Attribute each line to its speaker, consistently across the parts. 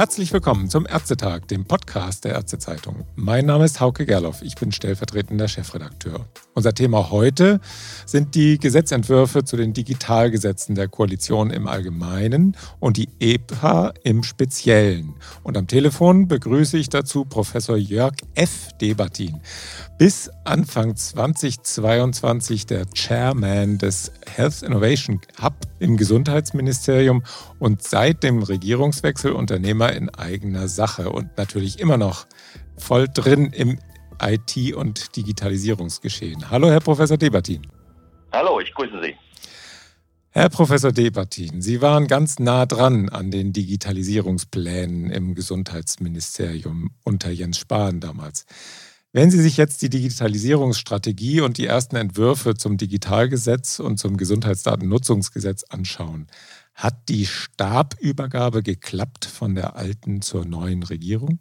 Speaker 1: Herzlich willkommen zum Ärztetag, dem Podcast der Ärztezeitung. Mein Name ist Hauke Gerloff, ich bin stellvertretender Chefredakteur. Unser Thema heute sind die Gesetzentwürfe zu den Digitalgesetzen der Koalition im Allgemeinen und die EPA im Speziellen. Und am Telefon begrüße ich dazu Professor Jörg F. Debatin. Bis Anfang 2022 der Chairman des Health Innovation Hub im Gesundheitsministerium und seit dem Regierungswechsel Unternehmer in eigener Sache und natürlich immer noch voll drin im IT- und Digitalisierungsgeschehen. Hallo, Herr Professor Debatin.
Speaker 2: Hallo, ich grüße Sie.
Speaker 1: Herr Professor Debatin, Sie waren ganz nah dran an den Digitalisierungsplänen im Gesundheitsministerium unter Jens Spahn damals. Wenn Sie sich jetzt die Digitalisierungsstrategie und die ersten Entwürfe zum Digitalgesetz und zum Gesundheitsdatennutzungsgesetz anschauen, hat die Stabübergabe geklappt von der alten zur neuen Regierung?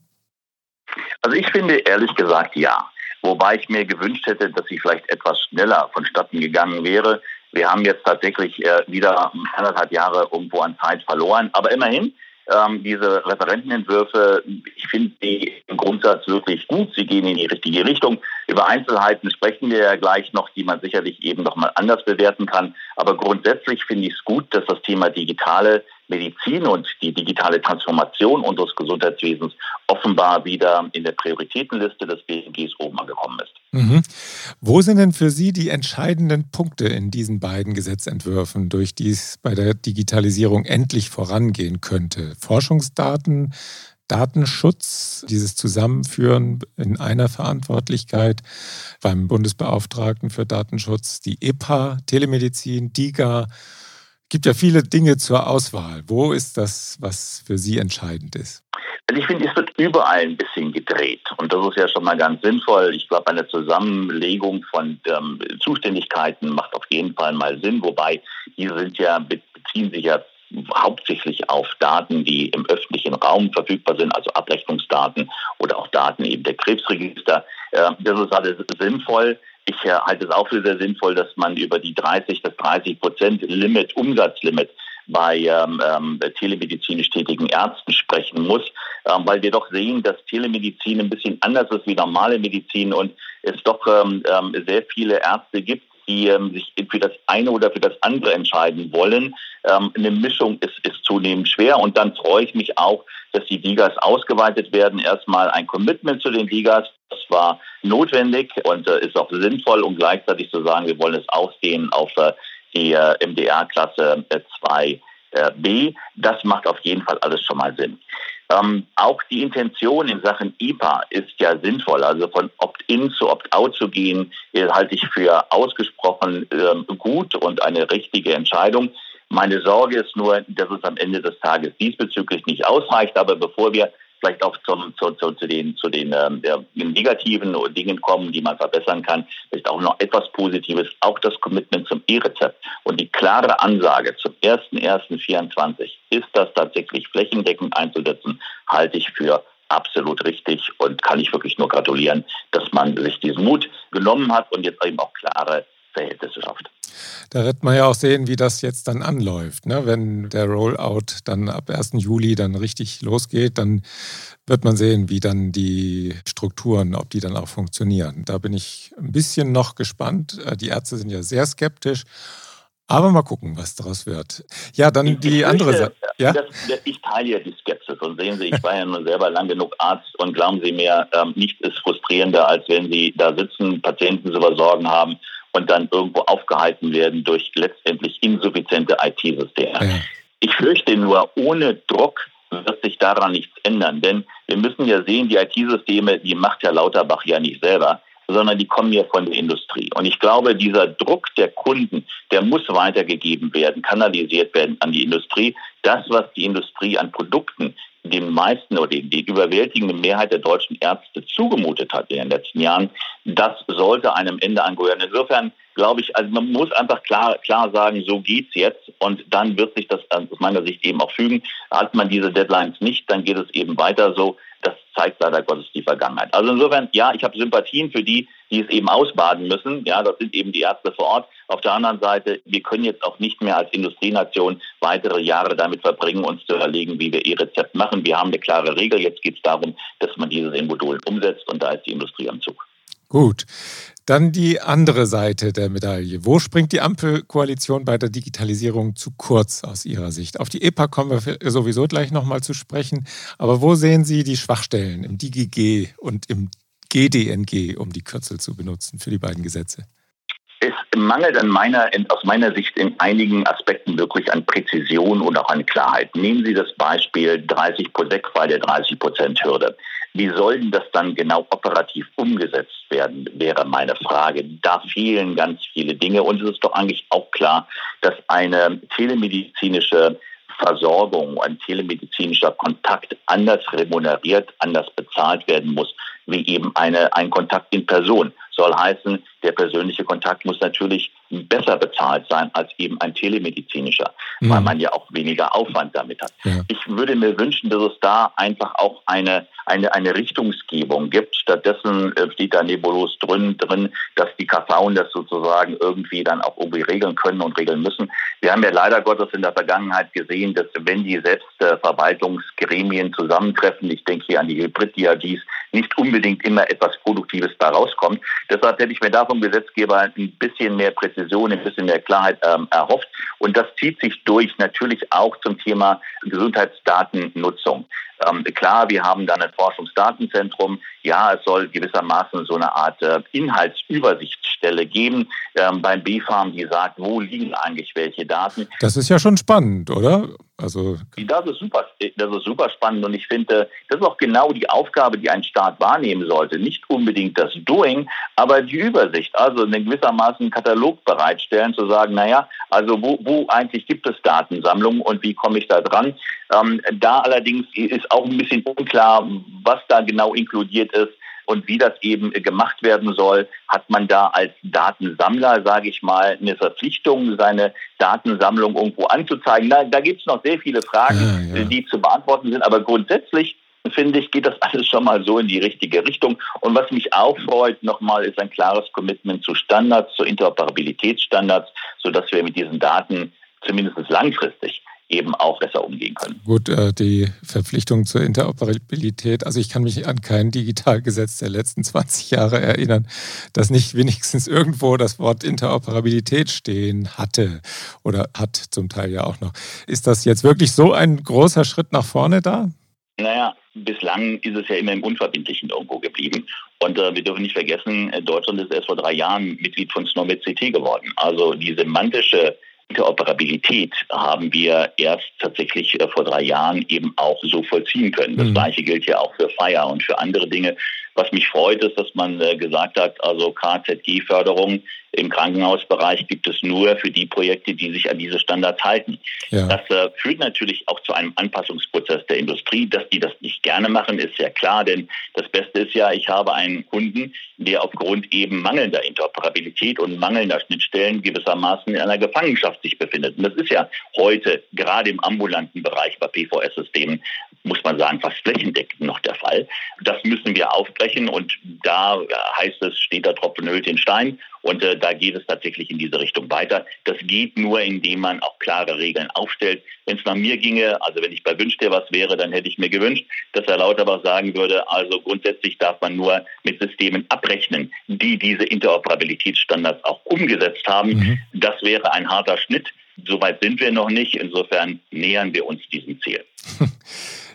Speaker 2: Also ich finde ehrlich gesagt ja. Wobei ich mir gewünscht hätte, dass sie vielleicht etwas schneller vonstatten gegangen wäre. Wir haben jetzt tatsächlich äh, wieder anderthalb Jahre irgendwo an Zeit verloren. Aber immerhin, ähm, diese Referentenentwürfe, ich finde sie im Grundsatz wirklich gut. Sie gehen in die richtige Richtung. Über Einzelheiten sprechen wir ja gleich noch, die man sicherlich eben noch mal anders bewerten kann. Aber grundsätzlich finde ich es gut, dass das Thema digitale Medizin und die digitale Transformation unseres Gesundheitswesens offenbar wieder in der Prioritätenliste des BMGs oben angekommen ist.
Speaker 1: Mhm. Wo sind denn für Sie die entscheidenden Punkte in diesen beiden Gesetzentwürfen, durch die es bei der Digitalisierung endlich vorangehen könnte? Forschungsdaten, Datenschutz, dieses Zusammenführen in einer Verantwortlichkeit beim Bundesbeauftragten für Datenschutz, die EPA, Telemedizin, DIGA. Gibt ja viele Dinge zur Auswahl. Wo ist das, was für Sie entscheidend ist?
Speaker 2: Also ich finde, es wird überall ein bisschen gedreht. Und das ist ja schon mal ganz sinnvoll. Ich glaube, eine Zusammenlegung von ähm, Zuständigkeiten macht auf jeden Fall mal Sinn. Wobei, diese sind ja, beziehen sich ja hauptsächlich auf Daten, die im öffentlichen Raum verfügbar sind, also Abrechnungsdaten oder auch Daten eben der Krebsregister. Äh, das ist alles sinnvoll. Ich äh, halte es auch für sehr sinnvoll, dass man über die 30, das 30 Prozent Limit, Umsatzlimit bei ähm, ähm, telemedizinisch tätigen Ärzten sprechen muss, ähm, weil wir doch sehen, dass Telemedizin ein bisschen anders ist wie normale Medizin und es doch ähm, ähm, sehr viele Ärzte gibt, die ähm, sich für das eine oder für das andere entscheiden wollen. Ähm, eine Mischung ist, ist zunehmend schwer und dann freue ich mich auch, dass die Ligas ausgeweitet werden. Erstmal ein Commitment zu den Ligas, das war notwendig und äh, ist auch sinnvoll und gleichzeitig zu sagen, wir wollen es ausdehnen auf äh, die äh, MDR-Klasse 2b. Äh, das macht auf jeden Fall alles schon mal Sinn. Ähm, auch die Intention in Sachen IPA ist ja sinnvoll. Also von Opt-in zu Opt-out zu gehen, äh, halte ich für ausgesprochen ähm, gut und eine richtige Entscheidung. Meine Sorge ist nur, dass es am Ende des Tages diesbezüglich nicht ausreicht. Aber bevor wir vielleicht auch zum, zu, zu, zu den, zu den ähm, negativen Dingen kommen, die man verbessern kann, ist auch noch etwas Positives, auch das Commitment zum E-Rezept und die klare Ansage zum 1.1.24 ist das tatsächlich flächendeckend einzusetzen, halte ich für absolut richtig und kann ich wirklich nur gratulieren, dass man sich diesen Mut genommen hat und jetzt eben auch klare Verhältnisse schafft.
Speaker 1: Da wird man ja auch sehen, wie das jetzt dann anläuft. Ne? Wenn der Rollout dann ab 1. Juli dann richtig losgeht, dann wird man sehen, wie dann die Strukturen, ob die dann auch funktionieren. Da bin ich ein bisschen noch gespannt. Äh, die Ärzte sind ja sehr skeptisch. Aber mal gucken, was daraus wird. Ja, dann ich, die andere Seite.
Speaker 2: Ja? ich teile ja die Skepsis und sehen Sie, ich war ja nur selber lang genug Arzt und glauben Sie mir, ähm, nichts ist frustrierender, als wenn Sie da sitzen, Patienten zu versorgen haben und dann irgendwo aufgehalten werden durch letztendlich insuffiziente IT-Systeme. Ja. Ich fürchte nur, ohne Druck wird sich daran nichts ändern. Denn wir müssen ja sehen, die IT-Systeme, die macht ja Lauterbach ja nicht selber, sondern die kommen ja von der Industrie. Und ich glaube, dieser Druck der Kunden, der muss weitergegeben werden, kanalisiert werden an die Industrie. Das, was die Industrie an Produkten den meisten oder die, überwältigende Mehrheit der deutschen Ärzte zugemutet hat in den letzten Jahren, das sollte einem Ende angehören. Insofern glaube ich, also man muss einfach klar, klar sagen, so geht's jetzt und dann wird sich das aus meiner Sicht eben auch fügen. Hat man diese Deadlines nicht, dann geht es eben weiter so. Das zeigt leider Gottes die Vergangenheit. Also insofern, ja, ich habe Sympathien für die, die es eben ausbaden müssen. Ja, das sind eben die Ärzte vor Ort. Auf der anderen Seite, wir können jetzt auch nicht mehr als Industrienation weitere Jahre damit verbringen, uns zu überlegen, wie wir E-Rezept machen. Wir haben eine klare Regel. Jetzt geht es darum, dass man dieses in Modulen umsetzt und da ist die Industrie am Zug.
Speaker 1: Gut. Dann die andere Seite der Medaille. Wo springt die Ampelkoalition bei der Digitalisierung zu kurz aus Ihrer Sicht? Auf die EPA kommen wir sowieso gleich nochmal zu sprechen. Aber wo sehen Sie die Schwachstellen im DGG und im GDNG, um die Kürzel zu benutzen für die beiden Gesetze?
Speaker 2: Es mangelt an meiner, aus meiner Sicht in einigen Aspekten wirklich an Präzision und auch an Klarheit. Nehmen Sie das Beispiel 30 Prozent bei der 30 Prozent Hürde. Wie soll das dann genau operativ umgesetzt werden, wäre meine Frage. Da fehlen ganz viele Dinge und es ist doch eigentlich auch klar, dass eine telemedizinische Versorgung, ein telemedizinischer Kontakt anders remuneriert, anders bezahlt werden muss, wie eben eine, ein Kontakt in Person. Soll heißen, der persönliche Kontakt muss natürlich besser bezahlt sein als eben ein telemedizinischer, mhm. weil man ja auch weniger Aufwand damit hat. Ja. Ich würde mir wünschen, dass es da einfach auch eine, eine, eine Richtungsgebung gibt. Stattdessen äh, steht da nebulos drin, drin, dass die KV das sozusagen irgendwie dann auch irgendwie regeln können und regeln müssen. Wir haben ja leider Gottes in der Vergangenheit gesehen, dass wenn die Selbstverwaltungsgremien zusammentreffen, ich denke hier an die Hybrid-DRGs, nicht unbedingt immer etwas Produktives da rauskommt. Deshalb hätte ich mir da vom Gesetzgeber ein bisschen mehr Präzision, ein bisschen mehr Klarheit ähm, erhofft. Und das zieht sich durch natürlich auch zum Thema Gesundheitsdatennutzung. Ähm, klar, wir haben dann ein Forschungsdatenzentrum. Ja, es soll gewissermaßen so eine Art äh, Inhaltsübersichtsstelle geben ähm, beim BfArM, die sagt, wo liegen eigentlich welche Daten.
Speaker 1: Das ist ja schon spannend, oder?
Speaker 2: Also das ist super, das ist super spannend und ich finde, das ist auch genau die Aufgabe, die ein Staat wahrnehmen sollte. Nicht unbedingt das Doing, aber die Übersicht. Also in gewissermaßen einen Katalog bereitstellen, zu sagen, naja, also wo, wo eigentlich gibt es Datensammlungen und wie komme ich da dran? Ähm, da allerdings ist auch ein bisschen unklar, was da genau inkludiert ist und wie das eben gemacht werden soll, hat man da als Datensammler, sage ich mal, eine Verpflichtung, seine Datensammlung irgendwo anzuzeigen. Da, da gibt es noch sehr viele Fragen, ja, ja. die zu beantworten sind, aber grundsätzlich finde ich, geht das alles schon mal so in die richtige Richtung. Und was mich auch freut, nochmal, ist ein klares Commitment zu Standards, zu Interoperabilitätsstandards, sodass wir mit diesen Daten zumindest langfristig eben auch besser umgehen können.
Speaker 1: Gut, äh, die Verpflichtung zur Interoperabilität, also ich kann mich an kein Digitalgesetz der letzten 20 Jahre erinnern, das nicht wenigstens irgendwo das Wort Interoperabilität stehen hatte oder hat zum Teil ja auch noch. Ist das jetzt wirklich so ein großer Schritt nach vorne da?
Speaker 2: Naja, bislang ist es ja immer im Unverbindlichen irgendwo geblieben. Und äh, wir dürfen nicht vergessen, äh, Deutschland ist erst vor drei Jahren Mitglied von SNOMED CT geworden. Also die semantische Interoperabilität haben wir erst tatsächlich äh, vor drei Jahren eben auch so vollziehen können. Das mhm. gleiche gilt ja auch für Fire und für andere Dinge. Was mich freut, ist, dass man äh, gesagt hat, also KZG-Förderung im Krankenhausbereich gibt es nur für die Projekte, die sich an diese Standards halten. Ja. Das äh, führt natürlich auch zu einem Anpassungsprozess der Industrie. Dass die das nicht gerne machen, ist ja klar, denn das Beste ist ja, ich habe einen Kunden, der aufgrund eben mangelnder Interoperabilität und mangelnder Schnittstellen gewissermaßen in einer Gefangenschaft sich befindet. Und das ist ja heute gerade im ambulanten Bereich bei PVS-Systemen, muss man sagen, fast flächendeckend noch der Fall. Das müssen wir aufbrechen und da heißt es, steht der Tropfen Öl den Stein. Und äh, da geht es tatsächlich in diese Richtung weiter. Das geht nur, indem man auch klare Regeln aufstellt. Wenn es nach mir ginge, also wenn ich bei Wünsch dir was wäre, dann hätte ich mir gewünscht, dass Herr Lauterbach sagen würde, also grundsätzlich darf man nur mit Systemen abrechnen, die diese Interoperabilitätsstandards auch umgesetzt haben. Mhm. Das wäre ein harter Schnitt. Soweit sind wir noch nicht. Insofern nähern wir uns diesem Ziel.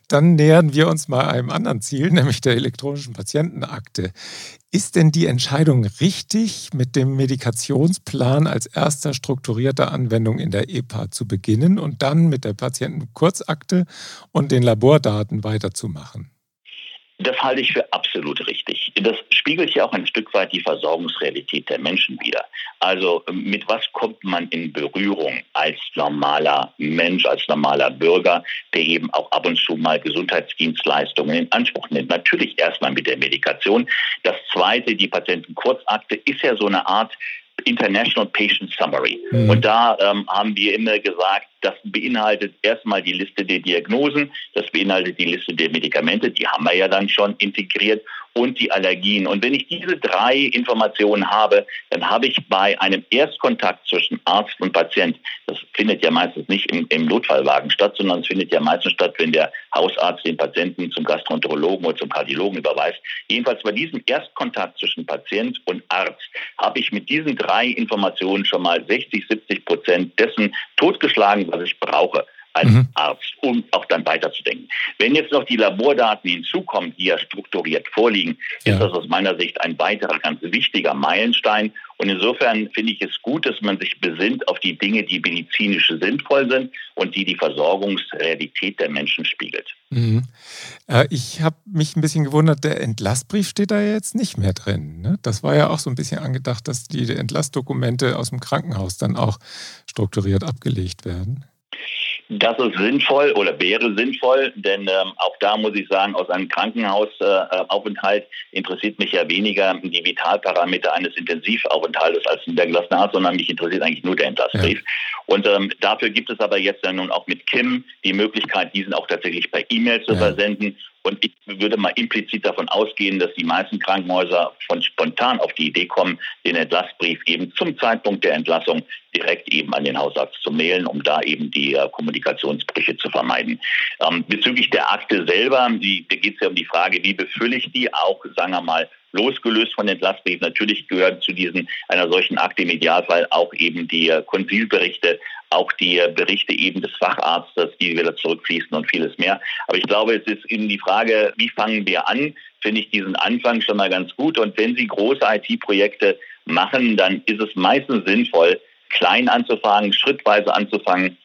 Speaker 1: Dann nähern wir uns mal einem anderen Ziel, nämlich der elektronischen Patientenakte. Ist denn die Entscheidung richtig, mit dem Medikationsplan als erster strukturierter Anwendung in der EPA zu beginnen und dann mit der Patientenkurzakte und den Labordaten weiterzumachen?
Speaker 2: Das halte ich für absolut richtig. Das spiegelt ja auch ein Stück weit die Versorgungsrealität der Menschen wider. Also mit was kommt man in Berührung als normaler Mensch, als normaler Bürger, der eben auch ab und zu mal Gesundheitsdienstleistungen in Anspruch nimmt? Natürlich erstmal mit der Medikation. Das Zweite, die Patientenkurzakte, ist ja so eine Art International Patient Summary. Mhm. Und da ähm, haben wir immer gesagt, das beinhaltet erstmal die Liste der Diagnosen, das beinhaltet die Liste der Medikamente, die haben wir ja dann schon integriert und die Allergien. Und wenn ich diese drei Informationen habe, dann habe ich bei einem Erstkontakt zwischen Arzt und Patient, das findet ja meistens nicht im, im Notfallwagen statt, sondern es findet ja meistens statt, wenn der Hausarzt den Patienten zum Gastroenterologen oder zum Kardiologen überweist. Jedenfalls bei diesem Erstkontakt zwischen Patient und Arzt habe ich mit diesen drei Informationen schon mal 60, 70 Prozent dessen totgeschlagen, was ich brauche als mhm. Arzt, um auch dann weiterzudenken. Wenn jetzt noch die Labordaten hinzukommen, die ja strukturiert vorliegen, ja. ist das aus meiner Sicht ein weiterer ganz wichtiger Meilenstein. Und insofern finde ich es gut, dass man sich besinnt auf die Dinge, die medizinisch sinnvoll sind und die die Versorgungsrealität der Menschen spiegelt. Mhm.
Speaker 1: Äh, ich habe mich ein bisschen gewundert, der Entlastbrief steht da jetzt nicht mehr drin. Ne? Das war ja auch so ein bisschen angedacht, dass die Entlastdokumente aus dem Krankenhaus dann auch strukturiert abgelegt werden.
Speaker 2: Das ist sinnvoll oder wäre sinnvoll, denn ähm, auch da muss ich sagen, aus einem Krankenhausaufenthalt äh, interessiert mich ja weniger die Vitalparameter eines Intensivaufenthaltes als niedergelassener Arzt, sondern mich interessiert eigentlich nur der Entlassbrief. Ja. Und ähm, dafür gibt es aber jetzt dann nun auch mit Kim die Möglichkeit, diesen auch tatsächlich per E-Mail zu ja. versenden. Und ich würde mal implizit davon ausgehen, dass die meisten Krankenhäuser von spontan auf die Idee kommen, den Entlassbrief eben zum Zeitpunkt der Entlassung direkt eben an den Hausarzt zu mailen, um da eben die äh, Kommunikationsbrüche zu vermeiden. Ähm, bezüglich der Akte selber, die, da geht es ja um die Frage, wie befülle ich die, auch, sagen wir mal, losgelöst von den. Natürlich gehören zu diesen einer solchen Akte im Idealfall auch eben die äh, Konsilberichte, auch die äh, Berichte eben des Facharztes, die wieder zurückfließen und vieles mehr. Aber ich glaube, es ist eben die Frage, wie fangen wir an? Finde ich diesen Anfang schon mal ganz gut. Und wenn Sie große IT-Projekte machen, dann ist es meistens sinnvoll, klein anzufangen, schrittweise anzufangen,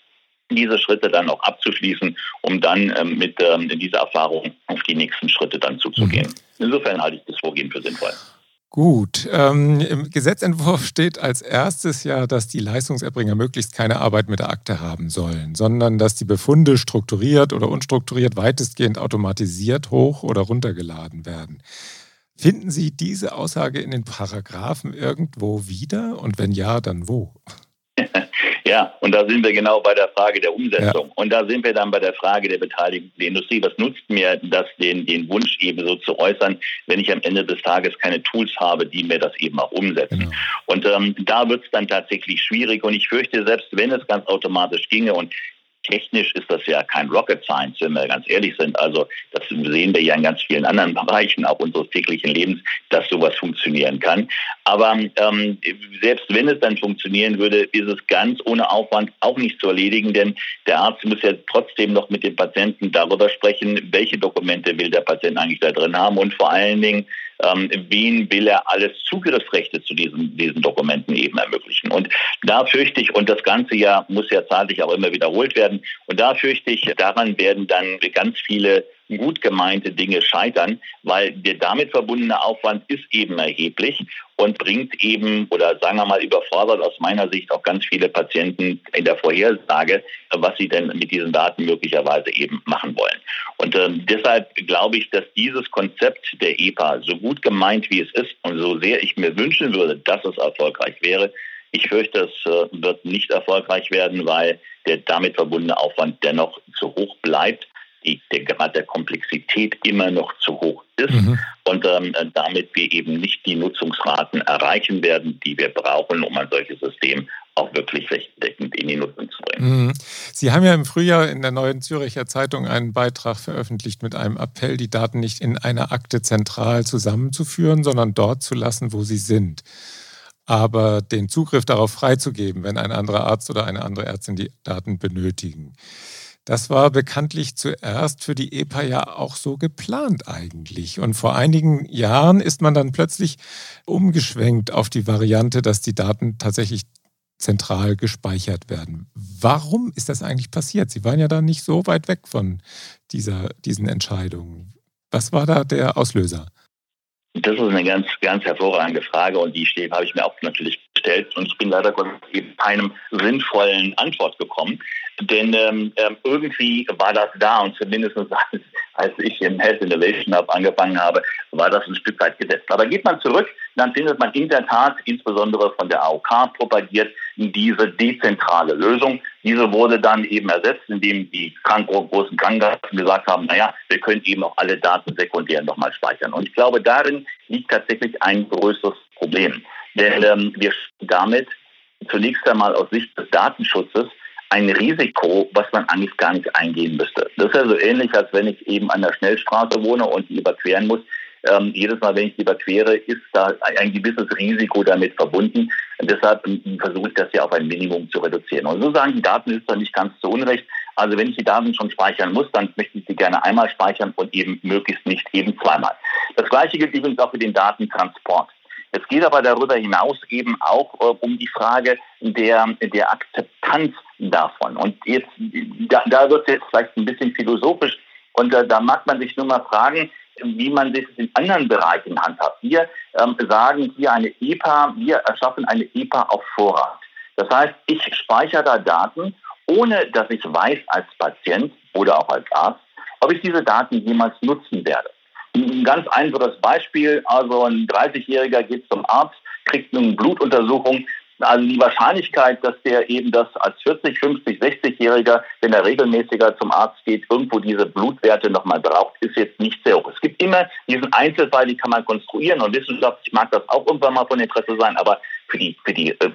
Speaker 2: diese Schritte dann auch abzuschließen, um dann ähm, mit ähm, dieser Erfahrung auf die nächsten Schritte dann zuzugehen. Mhm. Insofern halte ich das Vorgehen für sinnvoll.
Speaker 1: Gut, ähm, im Gesetzentwurf steht als erstes ja, dass die Leistungserbringer möglichst keine Arbeit mit der Akte haben sollen, sondern dass die Befunde strukturiert oder unstrukturiert weitestgehend automatisiert hoch oder runtergeladen werden. Finden Sie diese Aussage in den Paragraphen irgendwo wieder und wenn ja, dann wo?
Speaker 2: Ja, und da sind wir genau bei der Frage der Umsetzung. Ja. Und da sind wir dann bei der Frage der Beteiligung der Industrie. Was nutzt mir das, den, den Wunsch eben so zu äußern, wenn ich am Ende des Tages keine Tools habe, die mir das eben auch umsetzen? Genau. Und ähm, da wird es dann tatsächlich schwierig. Und ich fürchte, selbst wenn es ganz automatisch ginge und technisch ist das ja kein Rocket Science, wenn wir ganz ehrlich sind. Also das sehen wir ja in ganz vielen anderen Bereichen auch unseres täglichen Lebens, dass sowas funktionieren kann. Aber ähm, selbst wenn es dann funktionieren würde, ist es ganz ohne Aufwand auch nicht zu erledigen, denn der Arzt muss ja trotzdem noch mit dem Patienten darüber sprechen, welche Dokumente will der Patient eigentlich da drin haben und vor allen Dingen, ähm, wen will er alles Zugriffsrechte zu diesen, diesen Dokumenten eben ermöglichen. Und da fürchte ich, und das Ganze ja muss ja zeitlich auch immer wiederholt werden, und da fürchte ich, daran werden dann ganz viele gut gemeinte Dinge scheitern, weil der damit verbundene Aufwand ist eben erheblich und bringt eben oder sagen wir mal überfordert aus meiner Sicht auch ganz viele Patienten in der Vorhersage, was sie denn mit diesen Daten möglicherweise eben machen wollen. Und äh, deshalb glaube ich, dass dieses Konzept der EPA, so gut gemeint wie es ist und so sehr ich mir wünschen würde, dass es erfolgreich wäre, ich fürchte, es äh, wird nicht erfolgreich werden, weil der damit verbundene Aufwand dennoch zu hoch bleibt die, der Grad der Komplexität immer noch zu hoch ist mhm. und ähm, damit wir eben nicht die Nutzungsraten erreichen werden, die wir brauchen, um ein solches System auch wirklich flächendeckend in die Nutzung zu bringen.
Speaker 1: Mhm. Sie haben ja im Frühjahr in der Neuen Züricher Zeitung einen Beitrag veröffentlicht mit einem Appell, die Daten nicht in einer Akte zentral zusammenzuführen, sondern dort zu lassen, wo sie sind. Aber den Zugriff darauf freizugeben, wenn ein anderer Arzt oder eine andere Ärztin die Daten benötigen. Das war bekanntlich zuerst für die EPA ja auch so geplant eigentlich. Und vor einigen Jahren ist man dann plötzlich umgeschwenkt auf die Variante, dass die Daten tatsächlich zentral gespeichert werden. Warum ist das eigentlich passiert? Sie waren ja da nicht so weit weg von dieser, diesen Entscheidungen. Was war da der Auslöser?
Speaker 2: Das ist eine ganz, ganz hervorragende Frage und die habe ich mir auch natürlich gestellt und ich bin leider eben keinem sinnvollen Antwort gekommen. Denn ähm, ähm, irgendwie war das da und zumindest als, als ich im Health Innovation Hub angefangen habe, war das ein Stück weit gesetzt. Aber geht man zurück, dann findet man in der Tat, insbesondere von der AOK propagiert, diese dezentrale Lösung. Diese wurde dann eben ersetzt, indem die großen Krankenkassen gesagt haben, naja, wir können eben auch alle Daten sekundär nochmal speichern. Und ich glaube, darin liegt tatsächlich ein größeres Problem. Denn ähm, wir damit zunächst einmal aus Sicht des Datenschutzes ein Risiko, was man eigentlich gar nicht eingehen müsste. Das ist ja so ähnlich, als wenn ich eben an der Schnellstraße wohne und die überqueren muss. Ähm, jedes Mal, wenn ich die überquere, ist da ein gewisses Risiko damit verbunden. Und deshalb versuche ich das ja auf ein Minimum zu reduzieren. Und so sagen die Datenschützer nicht ganz zu Unrecht. Also wenn ich die Daten schon speichern muss, dann möchte ich sie gerne einmal speichern und eben möglichst nicht eben zweimal. Das Gleiche gilt übrigens auch für den Datentransport. Es geht aber darüber hinaus eben auch äh, um die Frage der, der Akzeptanz davon. Und jetzt, da, da wird es jetzt vielleicht ein bisschen philosophisch und äh, da mag man sich nur mal fragen, wie man sich in anderen Bereichen handhabt. Wir ähm, sagen hier eine EPA, wir erschaffen eine EPA auf Vorrat. Das heißt, ich speichere da Daten, ohne dass ich weiß als Patient oder auch als Arzt, ob ich diese Daten jemals nutzen werde. Ein ganz einfaches Beispiel, also ein 30-Jähriger geht zum Arzt, kriegt eine Blutuntersuchung. Also die Wahrscheinlichkeit, dass der eben das als 40, 50, 60-Jähriger, wenn er regelmäßiger zum Arzt geht, irgendwo diese Blutwerte nochmal braucht, ist jetzt nicht sehr hoch. Es gibt immer diesen Einzelfall, die kann man konstruieren und wissenschaftlich mag das auch irgendwann mal von Interesse sein, aber für die, für die äh,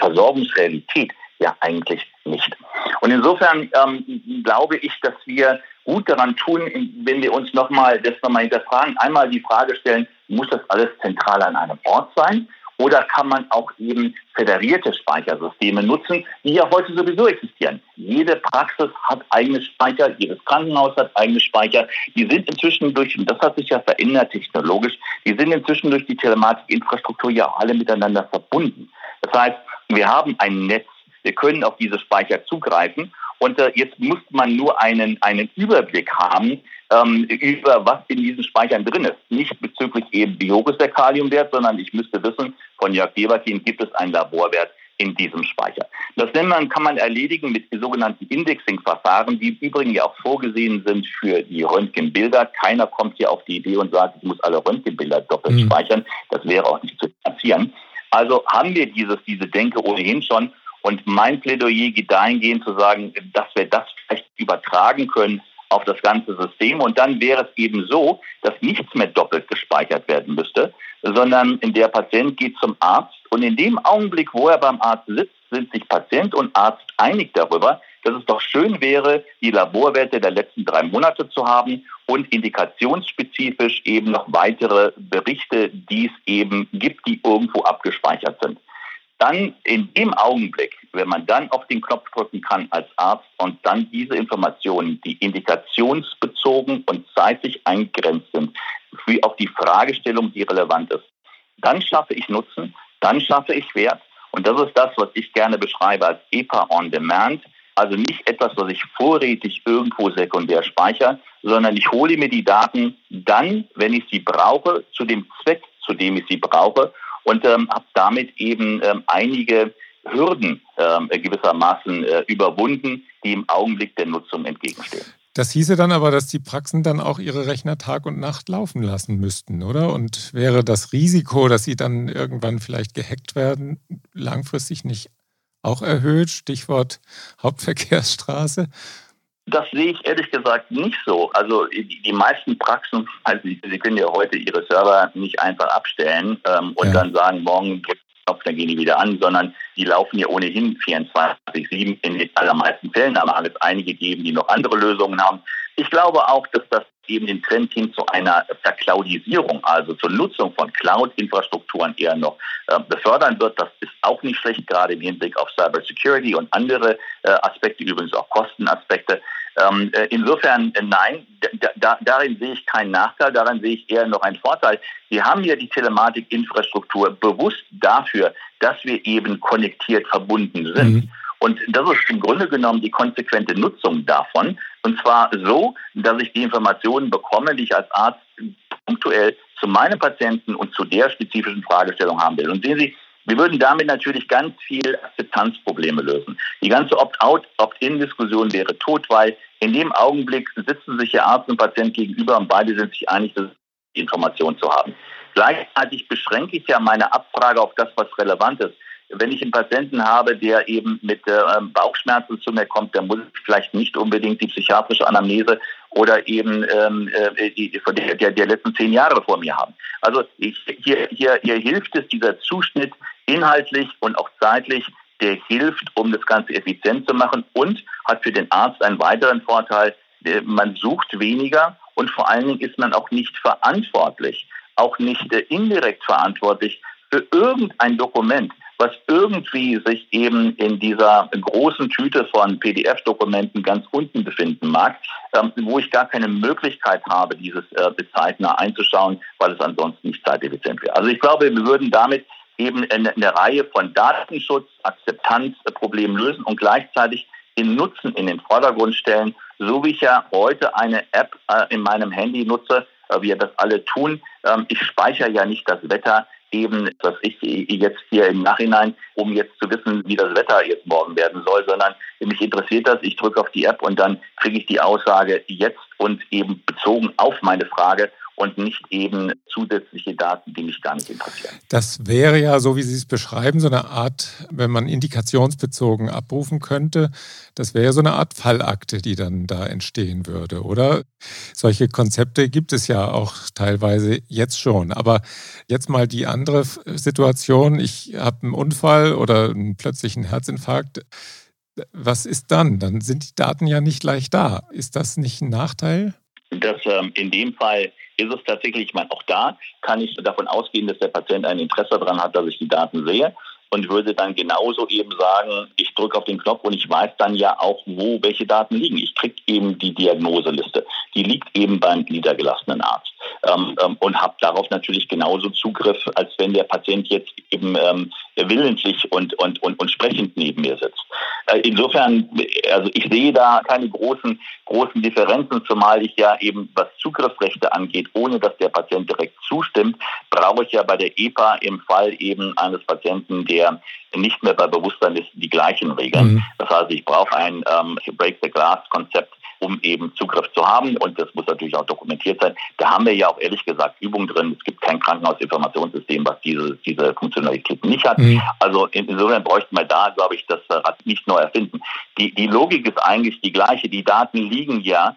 Speaker 2: Versorgungsrealität ja eigentlich nicht. Und insofern ähm, glaube ich, dass wir gut daran tun, wenn wir uns nochmal das nochmal hinterfragen, einmal die Frage stellen, muss das alles zentral an einem Ort sein? Oder kann man auch eben föderierte Speichersysteme nutzen, die ja heute sowieso existieren? Jede Praxis hat eigene Speicher, jedes Krankenhaus hat eigene Speicher. Die sind inzwischen durch, und das hat sich ja verändert technologisch, die sind inzwischen durch die Telematikinfrastruktur ja alle miteinander verbunden. Das heißt, wir haben ein Netz, wir können auf diese Speicher zugreifen und äh, jetzt muss man nur einen, einen Überblick haben ähm, über, was in diesen Speichern drin ist. Nicht bezüglich eben, wie hoch ist der Kaliumwert, sondern ich müsste wissen, von Jörg Deverkin gibt es einen Laborwert in diesem Speicher. Das man, kann man erledigen mit sogenannten Indexing-Verfahren, die übrigens ja auch vorgesehen sind für die Röntgenbilder. Keiner kommt hier auf die Idee und sagt, ich muss alle Röntgenbilder doppelt mhm. speichern. Das wäre auch nicht zu finanzieren. Also haben wir dieses, diese Denke ohnehin schon und mein Plädoyer geht dahingehend zu sagen, dass wir das vielleicht übertragen können auf das ganze System. Und dann wäre es eben so, dass nichts mehr doppelt gespeichert werden müsste, sondern der Patient geht zum Arzt und in dem Augenblick, wo er beim Arzt sitzt, sind sich Patient und Arzt einig darüber, dass es doch schön wäre, die Laborwerte der letzten drei Monate zu haben und indikationsspezifisch eben noch weitere Berichte, die es eben gibt, die irgendwo abgespeichert sind dann in dem Augenblick, wenn man dann auf den Knopf drücken kann als Arzt und dann diese Informationen, die indikationsbezogen und zeitlich eingegrenzt sind, wie auf die Fragestellung, die relevant ist, dann schaffe ich Nutzen, dann schaffe ich Wert. Und das ist das, was ich gerne beschreibe als EPA on Demand. Also nicht etwas, was ich vorrätig irgendwo sekundär speichere, sondern ich hole mir die Daten dann, wenn ich sie brauche, zu dem Zweck, zu dem ich sie brauche und ähm, habe damit eben ähm, einige Hürden ähm, gewissermaßen äh, überwunden, die im Augenblick der Nutzung entgegenstehen.
Speaker 1: Das hieße dann aber, dass die Praxen dann auch ihre Rechner Tag und Nacht laufen lassen müssten, oder? Und wäre das Risiko, dass sie dann irgendwann vielleicht gehackt werden, langfristig nicht auch erhöht? Stichwort Hauptverkehrsstraße.
Speaker 2: Das sehe ich ehrlich gesagt nicht so. Also die, meisten Praxen, also Sie, können ja heute Ihre Server nicht einfach abstellen ähm, und ja. dann sagen, morgen Knopf, dann gehen die wieder an, sondern die laufen ja ohnehin 24-7 in den allermeisten Fällen. Da mag es einige geben, die noch andere Lösungen haben. Ich glaube auch, dass das eben den Trend hin zu einer Vercloudisierung, also zur Nutzung von Cloud-Infrastrukturen eher noch äh, befördern wird. Das ist auch nicht schlecht, gerade im Hinblick auf Cybersecurity und andere äh, Aspekte, übrigens auch Kostenaspekte. Ähm, äh, insofern, äh, nein, da, darin sehe ich keinen Nachteil, darin sehe ich eher noch einen Vorteil. Wir haben ja die Telematikinfrastruktur bewusst dafür, dass wir eben konnektiert verbunden sind. Mhm. Und das ist im Grunde genommen die konsequente Nutzung davon. Und zwar so, dass ich die Informationen bekomme, die ich als Arzt punktuell zu meinem Patienten und zu der spezifischen Fragestellung haben will. Und sehen Sie, wir würden damit natürlich ganz viel Akzeptanzprobleme lösen. Die ganze Opt-out, Opt-in-Diskussion wäre tot, weil in dem Augenblick sitzen sich der Arzt und Patient gegenüber und beide sind sich einig, die Information zu haben. Gleichzeitig beschränke ich ja meine Abfrage auf das, was relevant ist. Wenn ich einen Patienten habe, der eben mit äh, Bauchschmerzen zu mir kommt, dann muss ich vielleicht nicht unbedingt die psychiatrische Anamnese oder eben ähm, äh, die, der, der, der letzten zehn Jahre vor mir haben. Also ich, hier, hier, hier hilft es, dieser Zuschnitt inhaltlich und auch zeitlich, der hilft, um das Ganze effizient zu machen und hat für den Arzt einen weiteren Vorteil, man sucht weniger und vor allen Dingen ist man auch nicht verantwortlich, auch nicht äh, indirekt verantwortlich für irgendein Dokument, was irgendwie sich eben in dieser großen Tüte von PDF-Dokumenten ganz unten befinden mag, ähm, wo ich gar keine Möglichkeit habe, dieses äh, zeitnah einzuschauen, weil es ansonsten nicht zeiteffizient wäre. Also ich glaube, wir würden damit eben eine, Reihe von Datenschutz, Akzeptanzproblemen lösen und gleichzeitig den Nutzen in den Vordergrund stellen, so wie ich ja heute eine App äh, in meinem Handy nutze, äh, wir das alle tun. Ähm, ich speichere ja nicht das Wetter eben, was ich jetzt hier im Nachhinein, um jetzt zu wissen, wie das Wetter jetzt morgen werden soll, sondern mich interessiert das, ich drücke auf die App und dann kriege ich die Aussage jetzt und eben bezogen auf meine Frage und nicht eben zusätzliche Daten, die mich gar nicht interessieren.
Speaker 1: Das wäre ja, so wie Sie es beschreiben, so eine Art, wenn man indikationsbezogen abrufen könnte, das wäre so eine Art Fallakte, die dann da entstehen würde, oder? Solche Konzepte gibt es ja auch teilweise jetzt schon. Aber jetzt mal die andere Situation, ich habe einen Unfall oder einen plötzlichen Herzinfarkt. Was ist dann? Dann sind die Daten ja nicht gleich da. Ist das nicht ein Nachteil?
Speaker 2: dass ähm, in dem Fall ist es tatsächlich, ich meine, auch da kann ich davon ausgehen, dass der Patient ein Interesse daran hat, dass ich die Daten sehe und würde dann genauso eben sagen, ich drücke auf den Knopf und ich weiß dann ja auch, wo welche Daten liegen. Ich kriege eben die Diagnoseliste. Die liegt eben beim niedergelassenen Arzt ähm, ähm, und habe darauf natürlich genauso Zugriff, als wenn der Patient jetzt eben ähm, willentlich und, und, und, und sprechend neben mir sitzt. Äh, insofern, also ich sehe da keine großen, großen Differenzen, zumal ich ja eben, was Zugriffsrechte angeht, ohne dass der Patient direkt zustimmt, brauche ich ja bei der EPA im Fall eben eines Patienten, der nicht mehr bei Bewusstsein ist, die gleichen Regeln. Mhm. Das heißt, ich brauche ein ähm, Break the Glass Konzept, um eben Zugriff zu haben. Und das muss natürlich auch dokumentiert sein. Da haben wir ja auch ehrlich gesagt Übungen drin. Es gibt kein Krankenhausinformationssystem, was diese, diese Funktionalitäten nicht hat. Mhm. Also insofern bräuchten wir da, glaube ich, das Rad nicht neu erfinden. Die, die Logik ist eigentlich die gleiche. Die Daten liegen ja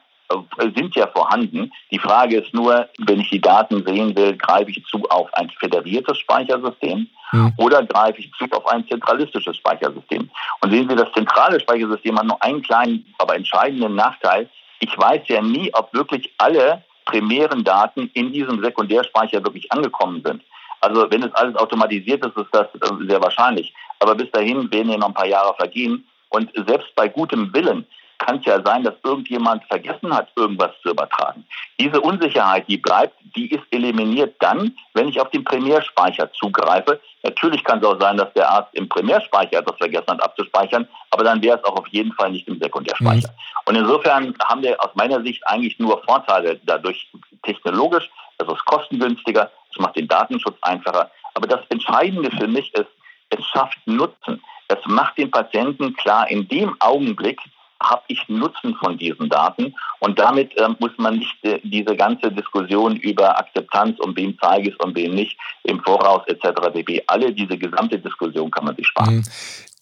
Speaker 2: sind ja vorhanden. Die Frage ist nur, wenn ich die Daten sehen will, greife ich zu auf ein föderiertes Speichersystem mhm. oder greife ich zu auf ein zentralistisches Speichersystem. Und sehen Sie, das zentrale Speichersystem hat nur einen kleinen, aber entscheidenden Nachteil. Ich weiß ja nie, ob wirklich alle primären Daten in diesem Sekundärspeicher wirklich angekommen sind. Also wenn es alles automatisiert ist, ist das äh, sehr wahrscheinlich. Aber bis dahin werden ja noch ein paar Jahre vergehen. Und selbst bei gutem Willen kann es ja sein, dass irgendjemand vergessen hat, irgendwas zu übertragen. Diese Unsicherheit, die bleibt, die ist eliminiert dann, wenn ich auf den Primärspeicher zugreife. Natürlich kann es auch sein, dass der Arzt im Primärspeicher etwas vergessen hat abzuspeichern, aber dann wäre es auch auf jeden Fall nicht im Sekundärspeicher. Mhm. Und insofern haben wir aus meiner Sicht eigentlich nur Vorteile dadurch technologisch. Es ist kostengünstiger, es macht den Datenschutz einfacher. Aber das Entscheidende für mich ist, es schafft Nutzen. Es macht den Patienten klar, in dem Augenblick, habe ich Nutzen von diesen Daten? Und damit äh, muss man nicht äh, diese ganze Diskussion über Akzeptanz und wem zeige ich es und wem nicht im Voraus etc. pp. Alle diese gesamte Diskussion kann man sich sparen.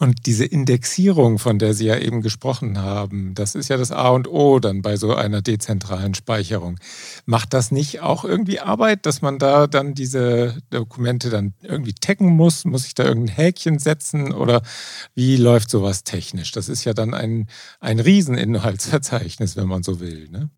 Speaker 1: Und diese Indexierung, von der Sie ja eben gesprochen haben, das ist ja das A und O dann bei so einer dezentralen Speicherung. Macht das nicht auch irgendwie Arbeit, dass man da dann diese Dokumente dann irgendwie taggen muss? Muss ich da irgendein Häkchen setzen oder wie läuft sowas technisch? Das ist ja dann ein, ein Rieseninhaltsverzeichnis, wenn man so will. Ne?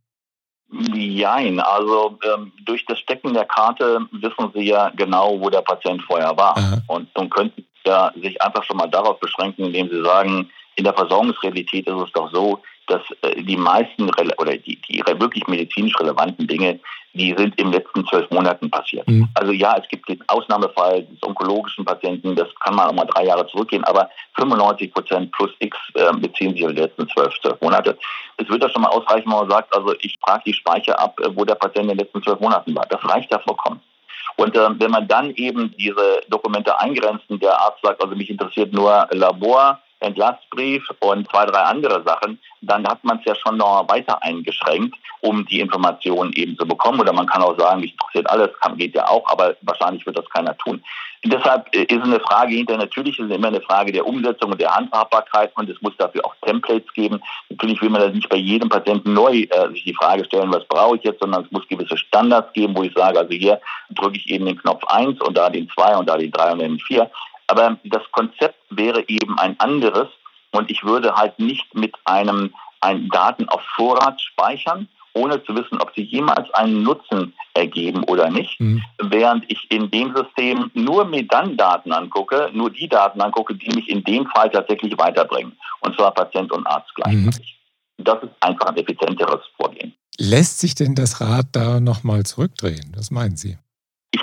Speaker 2: Jein, also ähm, durch das Stecken der Karte wissen Sie ja genau, wo der Patient vorher war. Aha. Und dann könnten ja sich einfach schon mal darauf beschränken, indem sie sagen, in der Versorgungsrealität ist es doch so, dass äh, die meisten oder die, die wirklich medizinisch relevanten Dinge, die sind in den letzten zwölf Monaten passiert. Mhm. Also ja, es gibt den Ausnahmefall des onkologischen Patienten, das kann man auch mal drei Jahre zurückgehen, aber 95 Prozent plus X äh, beziehen sich auf die letzten zwölf, zwölf Monate. Es wird ja schon mal ausreichen, wenn man sagt, also ich frage die Speicher ab, äh, wo der Patient in den letzten zwölf Monaten war. Das reicht ja vollkommen. Und äh, wenn man dann eben diese Dokumente eingrenzt und der Arzt sagt, also mich interessiert nur Labor, Entlassbrief und zwei, drei andere Sachen, dann hat man es ja schon noch weiter eingeschränkt, um die Informationen eben zu bekommen. Oder man kann auch sagen, mich interessiert alles, kann, geht ja auch, aber wahrscheinlich wird das keiner tun. Deshalb äh, ist eine Frage hinter, natürlich ist es immer eine Frage der Umsetzung und der Handhabbarkeit und es muss dafür auch Templates geben. Natürlich will man das nicht bei jedem Patienten neu äh, sich die Frage stellen, was brauche ich jetzt, sondern es muss gewisse Standards geben, wo ich sage, also hier drücke ich eben den Knopf 1 und da den 2 und da den 3 und den 4. Aber das Konzept wäre eben ein anderes und ich würde halt nicht mit einem, einem Daten auf Vorrat speichern, ohne zu wissen, ob sie jemals einen Nutzen ergeben oder nicht. Mhm. Während ich in dem System nur mir dann Daten angucke, nur die Daten angucke, die mich in dem Fall tatsächlich weiterbringen. Und zwar Patient und Arzt gleichzeitig. Mhm. Das ist einfach ein effizienteres Vorgehen.
Speaker 1: Lässt sich denn das Rad da nochmal zurückdrehen? Was meinen Sie?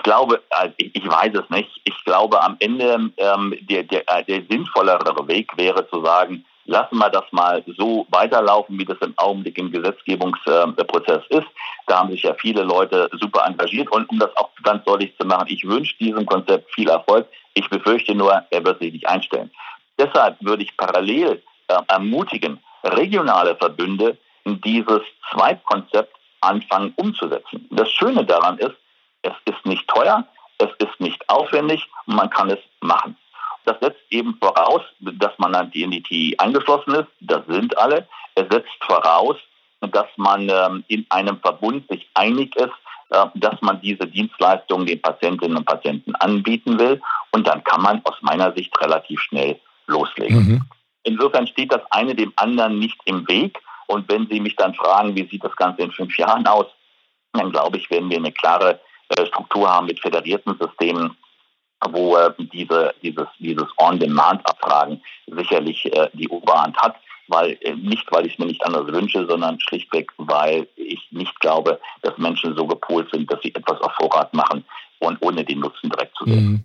Speaker 2: Ich glaube, also ich, weiß es nicht. Ich glaube, am Ende ähm, der, der, äh, der sinnvollere Weg wäre zu sagen, lassen wir das mal so weiterlaufen, wie das im Augenblick im Gesetzgebungsprozess ist. Da haben sich ja viele Leute super engagiert. Und um das auch ganz deutlich zu machen, ich wünsche diesem Konzept viel Erfolg. Ich befürchte nur, er wird sich nicht einstellen. Deshalb würde ich parallel äh, ermutigen, regionale Verbünde in dieses Zweitkonzept anfangen umzusetzen. Das Schöne daran ist, es ist nicht teuer, es ist nicht aufwendig und man kann es machen. Das setzt eben voraus, dass man an die NDT angeschlossen ist. Das sind alle. Es setzt voraus, dass man ähm, in einem Verbund sich einig ist, äh, dass man diese Dienstleistungen den Patientinnen und Patienten anbieten will. Und dann kann man aus meiner Sicht relativ schnell loslegen. Mhm. Insofern steht das eine dem anderen nicht im Weg. Und wenn Sie mich dann fragen, wie sieht das Ganze in fünf Jahren aus, dann glaube ich, werden wir eine klare Struktur haben mit föderierten Systemen, wo äh, diese, dieses, dieses On-Demand-Abfragen sicherlich äh, die Oberhand hat, weil äh, nicht, weil ich es mir nicht anders wünsche, sondern schlichtweg, weil ich nicht glaube, dass Menschen so gepolt sind, dass sie etwas auf Vorrat machen und ohne den Nutzen direkt zu sehen. Mhm.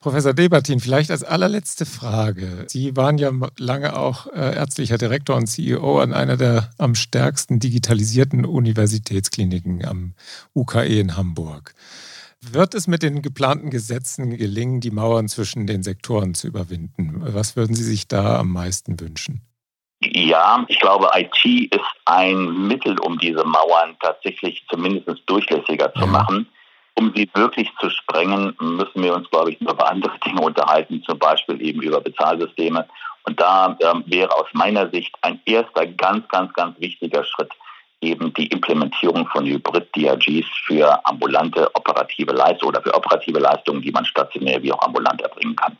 Speaker 1: Professor Debatin, vielleicht als allerletzte Frage. Sie waren ja lange auch äh, ärztlicher Direktor und CEO an einer der am stärksten digitalisierten Universitätskliniken am UKE in Hamburg. Wird es mit den geplanten Gesetzen gelingen, die Mauern zwischen den Sektoren zu überwinden? Was würden Sie sich da am meisten wünschen?
Speaker 2: Ja, ich glaube, IT ist ein Mittel, um diese Mauern tatsächlich zumindest durchlässiger zu ja. machen. Um sie wirklich zu sprengen, müssen wir uns, glaube ich, über andere Dinge unterhalten, zum Beispiel eben über Bezahlsysteme. Und da ähm, wäre aus meiner Sicht ein erster ganz, ganz, ganz wichtiger Schritt eben die Implementierung von Hybrid-DRGs für ambulante operative Leistungen oder für operative Leistungen, die man stationär wie auch ambulant erbringen kann.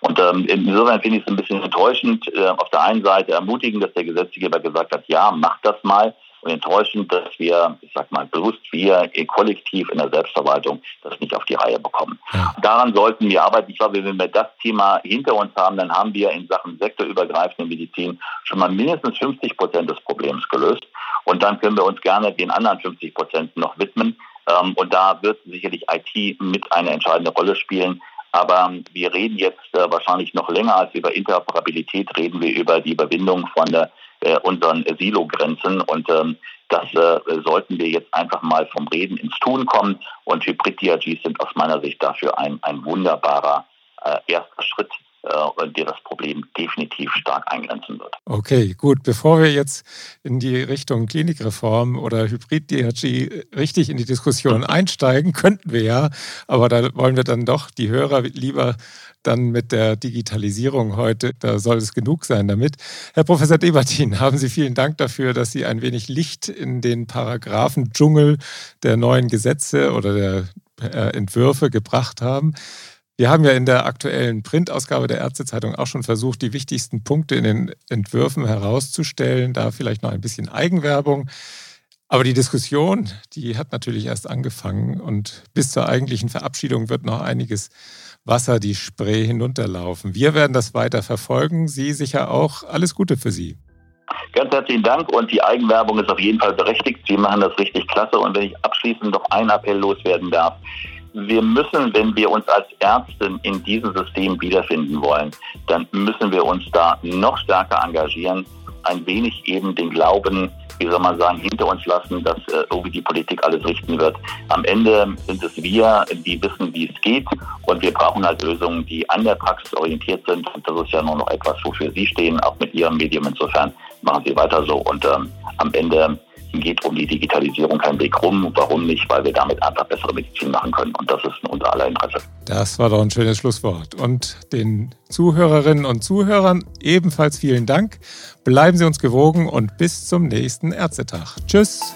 Speaker 2: Und ähm, insofern finde ich es ein bisschen enttäuschend, äh, auf der einen Seite ermutigend, dass der Gesetzgeber gesagt hat, ja, macht das mal und enttäuschend, dass wir, ich sag mal, bewusst wir kollektiv in der Selbstverwaltung das nicht auf die Reihe bekommen. Ja. Daran sollten wir arbeiten. Ich glaube, wenn wir das Thema hinter uns haben, dann haben wir in Sachen sektorübergreifende Medizin schon mal mindestens 50 Prozent des Problems gelöst. Und dann können wir uns gerne den anderen 50 Prozent noch widmen. Ähm, und da wird sicherlich IT mit eine entscheidende Rolle spielen. Aber wir reden jetzt äh, wahrscheinlich noch länger als über Interoperabilität, reden wir über die Überwindung von äh, unseren Silo-Grenzen. Und ähm, das äh, sollten wir jetzt einfach mal vom Reden ins Tun kommen. Und Hybrid-DRGs sind aus meiner Sicht dafür ein, ein wunderbarer äh, erster Schritt der das Problem definitiv stark eingrenzen wird.
Speaker 1: Okay, gut. Bevor wir jetzt in die Richtung Klinikreform oder Hybrid-DRG richtig in die Diskussion einsteigen, könnten wir ja, aber da wollen wir dann doch die Hörer lieber dann mit der Digitalisierung heute, da soll es genug sein damit. Herr Professor Debatin, haben Sie vielen Dank dafür, dass Sie ein wenig Licht in den Paragraphendschungel der neuen Gesetze oder der äh, Entwürfe gebracht haben. Wir haben ja in der aktuellen Printausgabe der Ärztezeitung auch schon versucht, die wichtigsten Punkte in den Entwürfen herauszustellen. Da vielleicht noch ein bisschen Eigenwerbung. Aber die Diskussion, die hat natürlich erst angefangen und bis zur eigentlichen Verabschiedung wird noch einiges Wasser die Spree hinunterlaufen. Wir werden das weiter verfolgen. Sie sicher auch. Alles Gute für Sie.
Speaker 2: Ganz herzlichen Dank und die Eigenwerbung ist auf jeden Fall berechtigt. Sie machen das richtig klasse. Und wenn ich abschließend noch einen Appell loswerden darf, wir müssen, wenn wir uns als Ärzte in diesem System wiederfinden wollen, dann müssen wir uns da noch stärker engagieren, ein wenig eben den Glauben wie soll man sagen, hinter uns lassen, dass äh, irgendwie die Politik alles richten wird. Am Ende sind es wir, die wissen, wie es geht und wir brauchen halt Lösungen, die an der Praxis orientiert sind und das ist ja nur noch etwas, wofür Sie stehen, auch mit Ihrem Medium. Insofern machen Sie weiter so und ähm, am Ende geht um die Digitalisierung kein Weg rum. Warum nicht? Weil wir damit einfach bessere Medizin machen können. Und das ist in unser aller Interesse.
Speaker 1: Das war doch ein schönes Schlusswort. Und den Zuhörerinnen und Zuhörern ebenfalls vielen Dank. Bleiben Sie uns gewogen und bis zum nächsten Ärztetag. Tschüss.